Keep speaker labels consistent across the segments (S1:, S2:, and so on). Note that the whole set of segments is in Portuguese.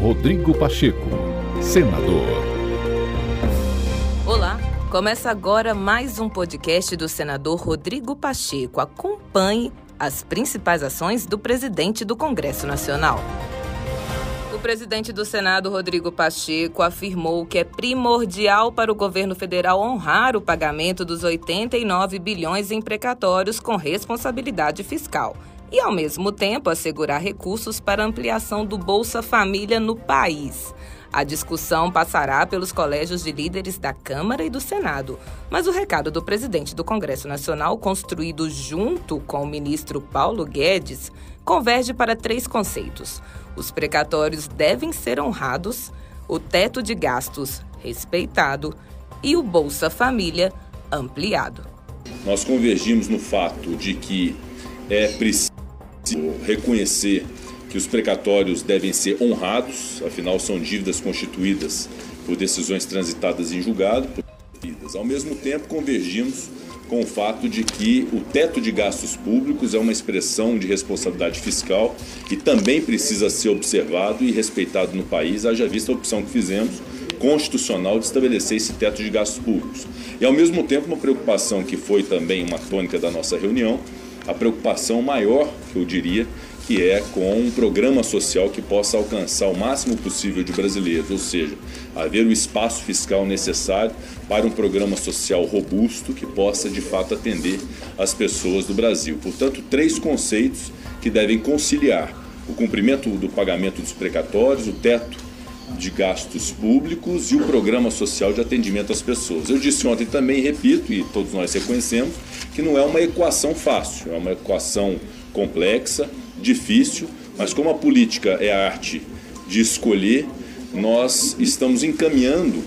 S1: Rodrigo Pacheco, senador.
S2: Olá, começa agora mais um podcast do senador Rodrigo Pacheco. Acompanhe as principais ações do presidente do Congresso Nacional. O presidente do Senado, Rodrigo Pacheco, afirmou que é primordial para o governo federal honrar o pagamento dos 89 bilhões em precatórios com responsabilidade fiscal e, ao mesmo tempo, assegurar recursos para ampliação do Bolsa Família no país. A discussão passará pelos colégios de líderes da Câmara e do Senado, mas o recado do presidente do Congresso Nacional, construído junto com o ministro Paulo Guedes, converge para três conceitos: os precatórios devem ser honrados, o teto de gastos respeitado e o Bolsa Família ampliado.
S3: Nós convergimos no fato de que é preciso reconhecer que os precatórios devem ser honrados, afinal são dívidas constituídas por decisões transitadas em julgado. Ao mesmo tempo, convergimos com o fato de que o teto de gastos públicos é uma expressão de responsabilidade fiscal e também precisa ser observado e respeitado no país, haja vista a opção que fizemos constitucional de estabelecer esse teto de gastos públicos. E ao mesmo tempo, uma preocupação que foi também uma tônica da nossa reunião, a preocupação maior, que eu diria, que é com um programa social que possa alcançar o máximo possível de brasileiros, ou seja, haver o espaço fiscal necessário para um programa social robusto que possa de fato atender as pessoas do Brasil. Portanto, três conceitos que devem conciliar o cumprimento do pagamento dos precatórios, o teto de gastos públicos e o programa social de atendimento às pessoas. Eu disse ontem também, repito, e todos nós reconhecemos, que não é uma equação fácil, é uma equação complexa, difícil, mas como a política é a arte de escolher, nós estamos encaminhando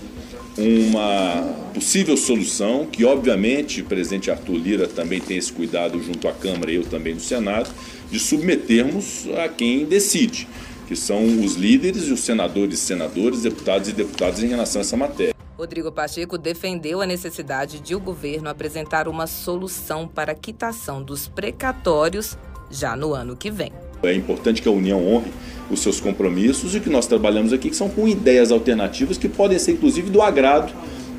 S3: uma possível solução, que obviamente o presidente Arthur Lira também tem esse cuidado junto à Câmara e eu também no Senado, de submetermos a quem decide, que são os líderes e os senadores, senadores, deputados e deputadas em relação a essa matéria.
S2: Rodrigo Pacheco defendeu a necessidade de o governo apresentar uma solução para a quitação dos precatórios já no ano que vem.
S3: É importante que a União honre os seus compromissos e que nós trabalhamos aqui que são com ideias alternativas que podem ser inclusive do agrado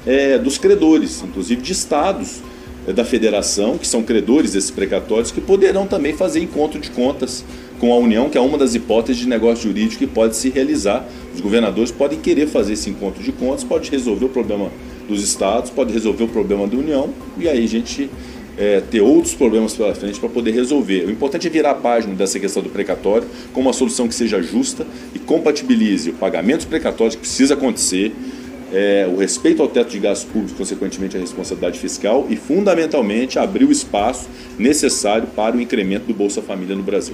S3: é, dos credores, inclusive de estados é, da federação, que são credores desses precatórios, que poderão também fazer encontro de contas com a União, que é uma das hipóteses de negócio jurídico que pode se realizar. Os governadores podem querer fazer esse encontro de contas, pode resolver o problema dos estados, pode resolver o problema da União, e aí a gente é, ter outros problemas pela frente para poder resolver. O importante é virar a página dessa questão do precatório com uma solução que seja justa e compatibilize o pagamento dos precatórios que precisa acontecer, é, o respeito ao teto de gastos públicos, consequentemente a responsabilidade fiscal e, fundamentalmente, abrir o espaço necessário para o incremento do Bolsa Família no Brasil.